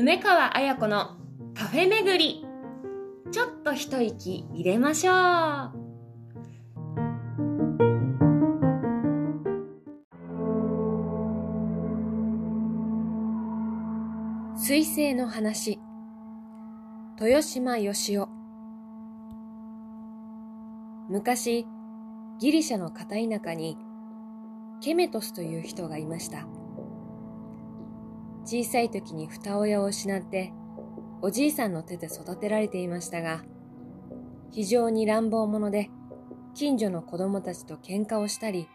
梅川彩子のカフェ巡り。ちょっと一息入れましょう。水星の話。豊島義雄。昔ギリシャの片田舎にケメトスという人がいました。小さい時に二親を失っておじいさんの手で育てられていましたが非常に乱暴者で近所の子供たちと喧嘩をしたり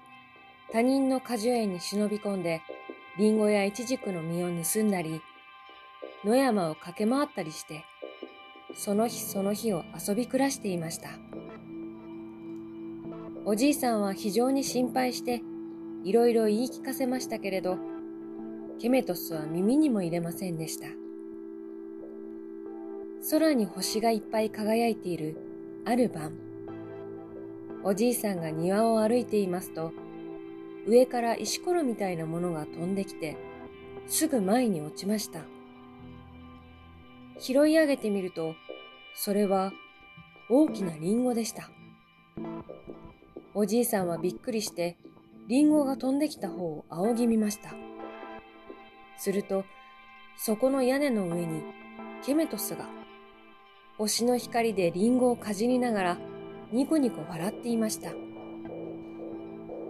他人の果樹園に忍び込んでリンゴやイチジクの実を盗んだり野山を駆け回ったりしてその日その日を遊び暮らしていました。おじいさんは非常に心配していろいろ言い聞かせましたけれどケメトスは耳にも入れませんでした。空に星がいっぱい輝いているある晩、おじいさんが庭を歩いていますと、上から石ころみたいなものが飛んできて、すぐ前に落ちました。拾い上げてみると、それは大きなリンゴでした。おじいさんはびっくりして、リンゴが飛んできた方を仰ぎ見ました。すると、そこの屋根の上にケメトスが、星の光でリンゴをかじりながらニコニコ笑っていました。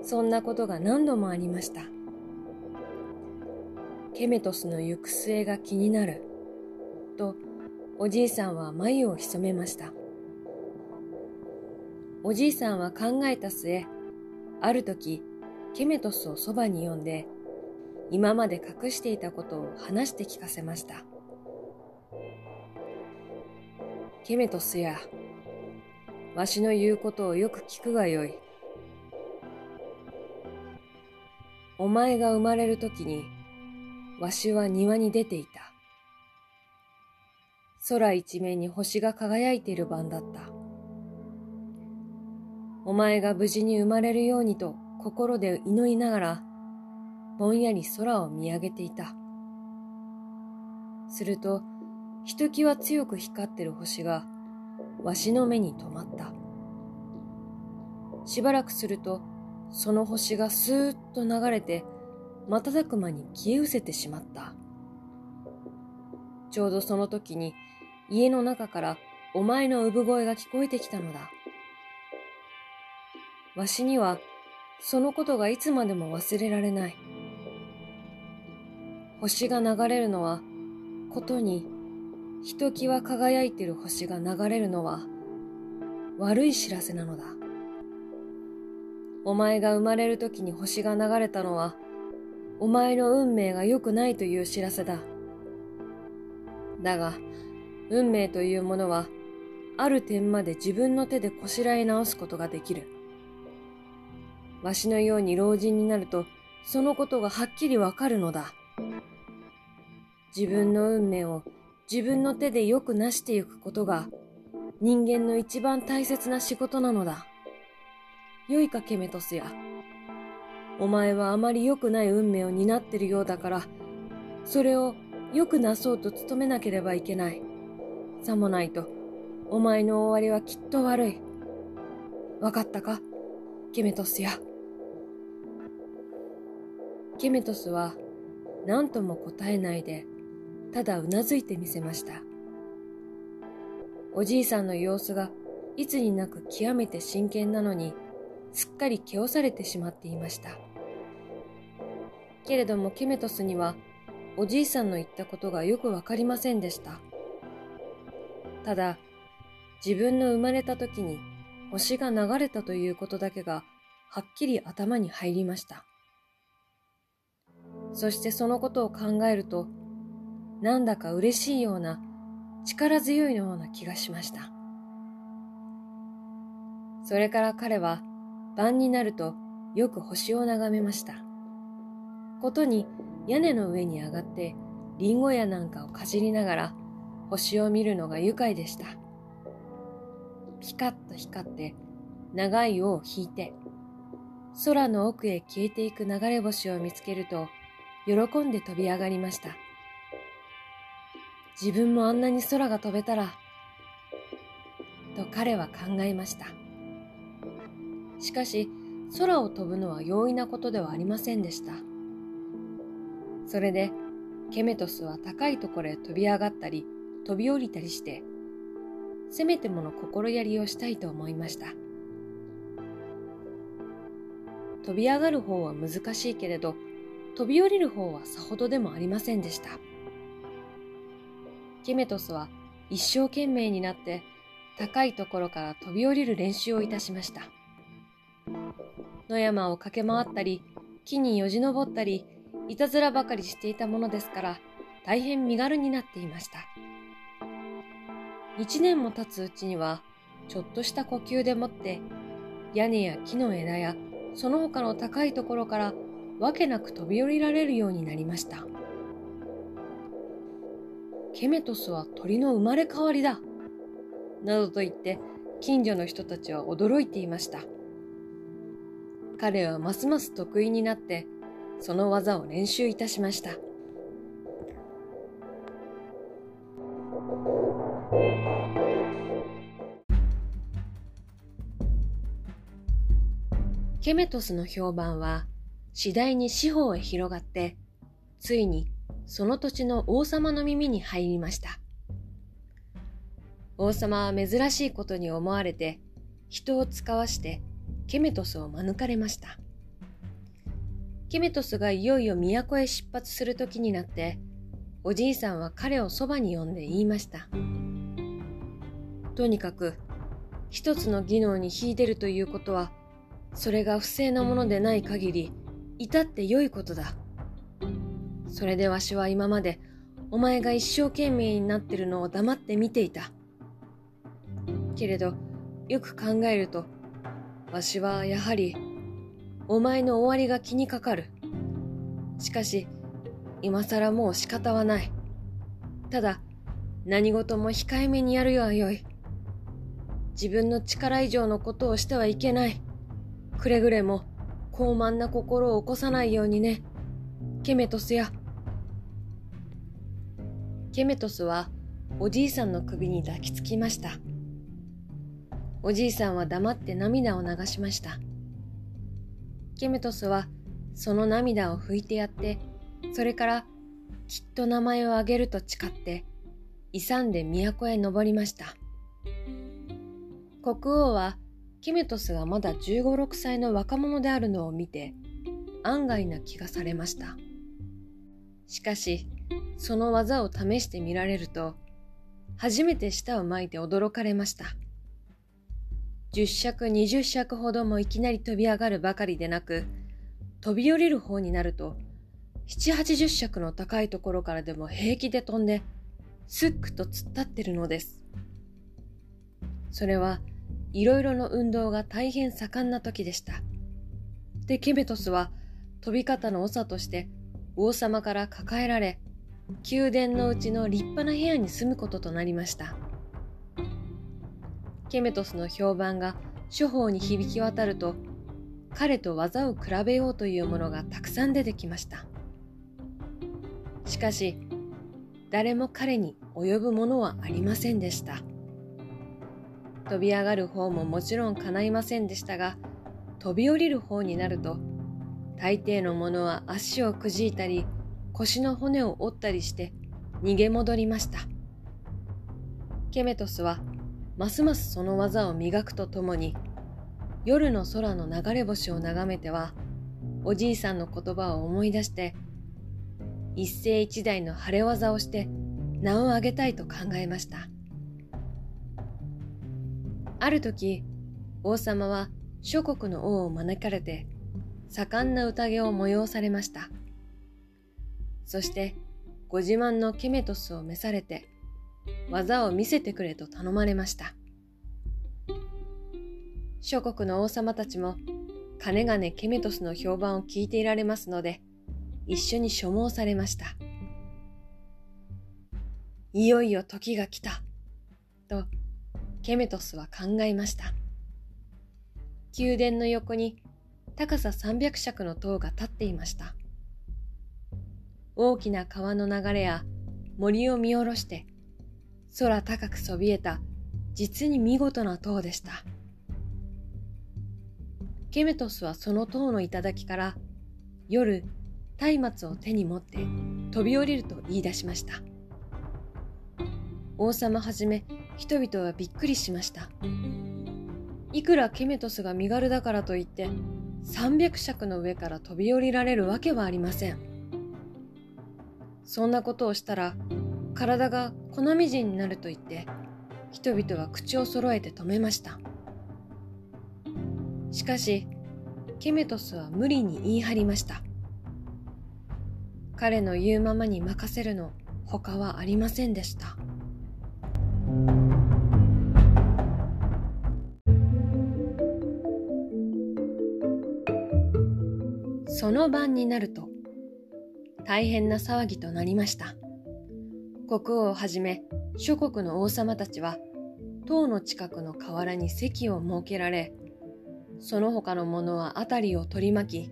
そんなことが何度もありました。ケメトスの行く末が気になる、とおじいさんは眉を潜めました。おじいさんは考えた末、ある時、ケメトスをそばに呼んで、今まで隠していたことを話して聞かせました。ケメトスや、わしの言うことをよく聞くがよい。お前が生まれるときに、わしは庭に出ていた。空一面に星が輝いている晩だった。お前が無事に生まれるようにと心で祈りながら、ぼんやり空を見上げていた。すると、ひときわ強く光ってる星が、わしの目に留まった。しばらくすると、その星がスーッと流れて、瞬く間に消え失せてしまった。ちょうどその時に、家の中からお前の産声が聞こえてきたのだ。わしには、そのことがいつまでも忘れられない。星が流れるのは、ことに、ひときわ輝いてる星が流れるのは、悪い知らせなのだ。お前が生まれる時に星が流れたのは、お前の運命が良くないという知らせだ。だが、運命というものは、ある点まで自分の手でこしらえ直すことができる。わしのように老人になると、そのことがはっきりわかるのだ。自分の運命を自分の手でよく成していくことが人間の一番大切な仕事なのだ。良いかケメトスや。お前はあまり良くない運命を担ってるようだから、それを良くなそうと努めなければいけない。さもないと、お前の終わりはきっと悪い。わかったかケメトスや。ケメトスは何とも答えないでただうなずいてみせました。おじいさんの様子がいつになく極めて真剣なのに、すっかり気をされてしまっていました。けれどもケメトスには、おじいさんの言ったことがよくわかりませんでした。ただ、自分の生まれた時に星が流れたということだけがはっきり頭に入りました。そしてそのことを考えると、なんだか嬉しいような、力強いような気がしました。それから彼は晩になるとよく星を眺めました。ことに屋根の上に上がってリンゴやなんかをかじりながら星を見るのが愉快でした。ピカッと光って長い尾を引いて空の奥へ消えていく流れ星を見つけると喜んで飛び上がりました。自分もあんなに空が飛べたら、と彼は考えました。しかし、空を飛ぶのは容易なことではありませんでした。それで、ケメトスは高いところへ飛び上がったり、飛び降りたりして、せめてもの心やりをしたいと思いました。飛び上がる方は難しいけれど、飛び降りる方はさほどでもありませんでした。ケメトスは一生懸命になって高いところから飛び降りる練習をいたしました。野山を駆け回ったり、木によじ登ったり、いたずらばかりしていたものですから、大変身軽になっていました。一年も経つうちには、ちょっとした呼吸でもって、屋根や木の枝やその他の高いところからわけなく飛び降りられるようになりました。ケメトスは鳥の生まれ変わりだ。などと言って近所の人たちは驚いていました。彼はますます得意になってその技を練習いたしました。ケメトスの評判は次第に四方へ広がって、ついにその土地の王様の耳に入りました。王様は珍しいことに思われて、人を使わしてケメトスを免れました。ケメトスがいよいよ都へ出発する時になって、おじいさんは彼をそばに呼んで言いました。とにかく、一つの技能に秀でるということは、それが不正なものでない限り、至って良いことだ。それでわしは今まで、お前が一生懸命になってるのを黙って見ていた。けれど、よく考えると、わしはやはり、お前の終わりが気にかかる。しかし、今更もう仕方はない。ただ、何事も控えめにやるよはよい。自分の力以上のことをしてはいけない。くれぐれも高慢な心を起こさないようにね。ケメトスや。ケメトスはおじいさんの首に抱きつきました。おじいさんは黙って涙を流しました。ケメトスはその涙を拭いてやって、それからきっと名前をあげると誓って、勇んで都へ登りました。国王はキメトスがまだ15、6歳の若者であるのを見て、案外な気がされました。しかし、その技を試してみられると、初めて舌を巻いて驚かれました。10尺、20尺ほどもいきなり飛び上がるばかりでなく、飛び降りる方になると、7、80尺の高いところからでも平気で飛んで、すっくと突っ立ってるのです。それは、いろいろの運動が大変盛んな時でした。で、ケメトスは飛び方の長として王様から抱えられ、宮殿のうちの立派な部屋に住むこととなりました。ケメトスの評判が諸方に響き渡ると、彼と技を比べようというものがたくさん出てきました。しかし、誰も彼に及ぶものはありませんでした。飛び上がる方ももちろん叶いませんでしたが、飛び降りる方になると、大抵のものは足をくじいたり、腰の骨を折ったりして逃げ戻りました。ケメトスは、ますますその技を磨くとともに、夜の空の流れ星を眺めては、おじいさんの言葉を思い出して、一世一代の晴れ技をして名を上げたいと考えました。ある時、王様は諸国の王を招かれて、盛んな宴を催されました。そして、ご自慢のケメトスを召されて、技を見せてくれと頼まれました。諸国の王様たちも、かねがねケメトスの評判を聞いていられますので、一緒に所望されました。いよいよ時が来た、とケメトスは考えました。宮殿の横に高さ300尺の塔が立っていました。大きな川の流れや森を見下ろして、空高くそびえた実に見事な塔でした。ケメトスはその塔の頂から夜松明を手に持って飛び降りると言い出しました。王様はじめ人々はびっくりしました。いくらケメトスが身軽だからといって300尺の上から飛び降りられるわけはありません。そんなことをしたら体が粉みじんになると言って人々は口を揃えて止めました。しかし、ケメトスは無理に言い張りました。彼の言うままに任せるの他はありませんでした。その晩になると、大変な騒ぎとなりました。国王をはじめ諸国の王様たちは、塔の近くの河原に席を設けられ、その他の者は辺りを取り巻き、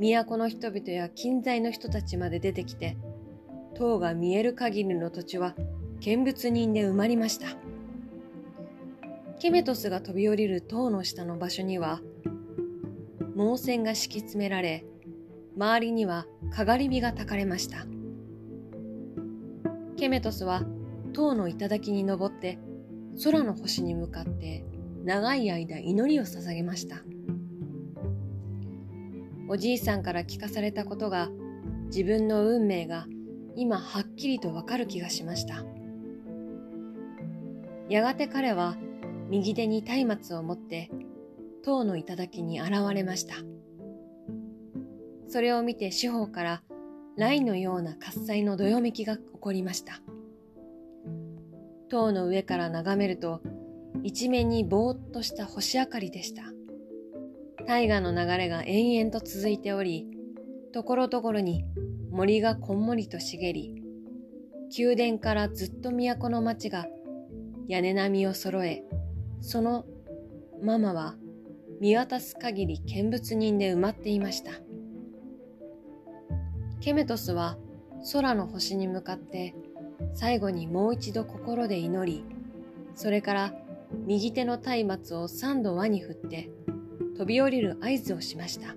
都の人々や近在の人たちまで出てきて、塔が見える限りの土地は見物人で埋まりました。ケメトスが飛び降りる塔の下の場所には、猛線が敷き詰められ、周りにはかがり火が焚かれました。ケメトスは塔の頂に登って空の星に向かって長い間祈りを捧げました。おじいさんから聞かされたことが自分の運命が今はっきりとわかる気がしました。やがて彼は右手に松明を持って塔の頂に現れました。それを見て四方から雷のような喝采のどよめきが起こりました。塔の上から眺めると一面にぼーっとした星明かりでした。大河の流れが延々と続いており、ところどころに森がこんもりと茂り、宮殿からずっと都の町が屋根並みを揃え、そのママは見渡す限り見物人で埋まっていました。ケメトスは空の星に向かって最後にもう一度心で祈り、それから右手の松明を三度輪に振って飛び降りる合図をしました。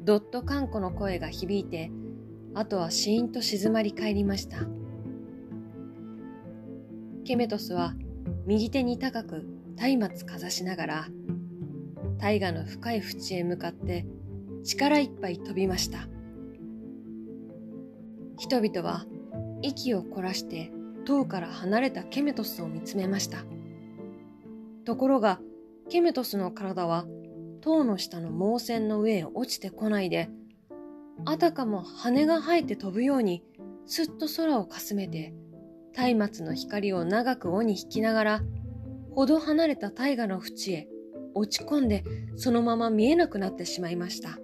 どっと看護の声が響いて、あとはシーンと静まり返りました。ケメトスは右手に高く松明かざしながら、大河の深い淵へ向かって力いっぱい飛びました。人々は息を凝らして塔から離れたケメトスを見つめました。ところが、ケメトスの体は塔の下の猛線の上へ落ちてこないで、あたかも羽が生えて飛ぶように、すっと空をかすめて、松明の光を長く尾に引きながら、ほど離れた大河の淵へ落ち込んで、そのまま見えなくなってしまいました。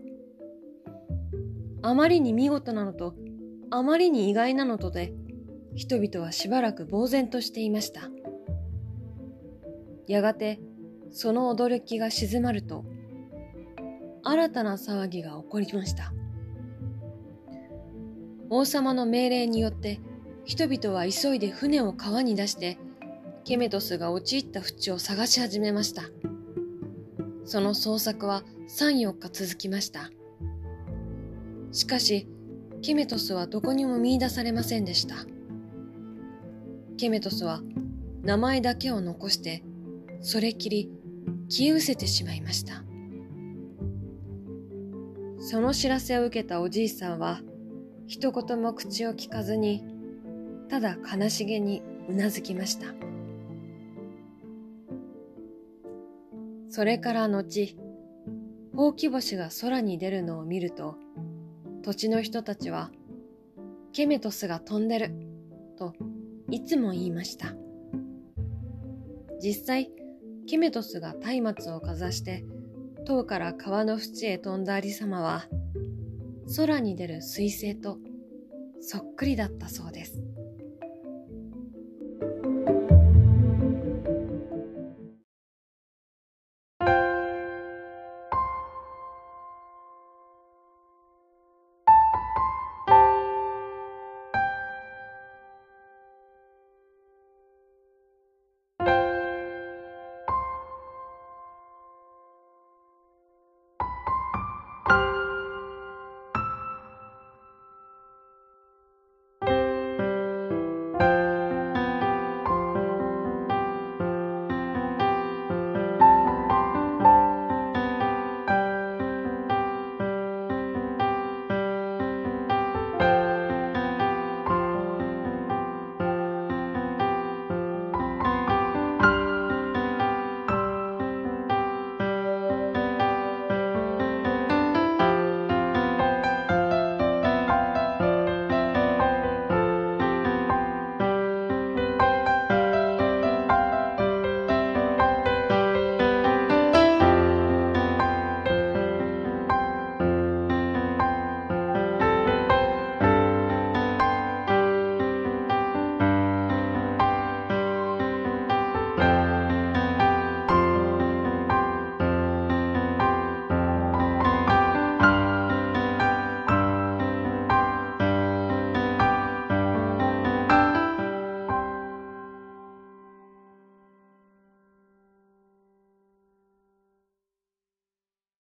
あまりに見事なのと、あまりに意外なのとで、人々はしばらく呆然としていました。やがてその驚きが静まると、新たな騒ぎが起こりました。王様の命令によって人々は急いで船を川に出してケメトスが陥った淵を探し始めました。その捜索は3、4日続きました。しかし、ケメトスはどこにも見出されませんでした。ケメトスは名前だけを残してそれきり消え失せてしまいました。その知らせを受けたおじいさんは一言も口を聞かずにただ悲しげにうなずきました。それから後、ほうき星が空に出るのを見ると、土地の人たちは、ケメトスが飛んでる、といつも言いました。実際、ケメトスが松明をかざして塔から川の淵へ飛んだありさまは空に出る彗星とそっくりだったそうです。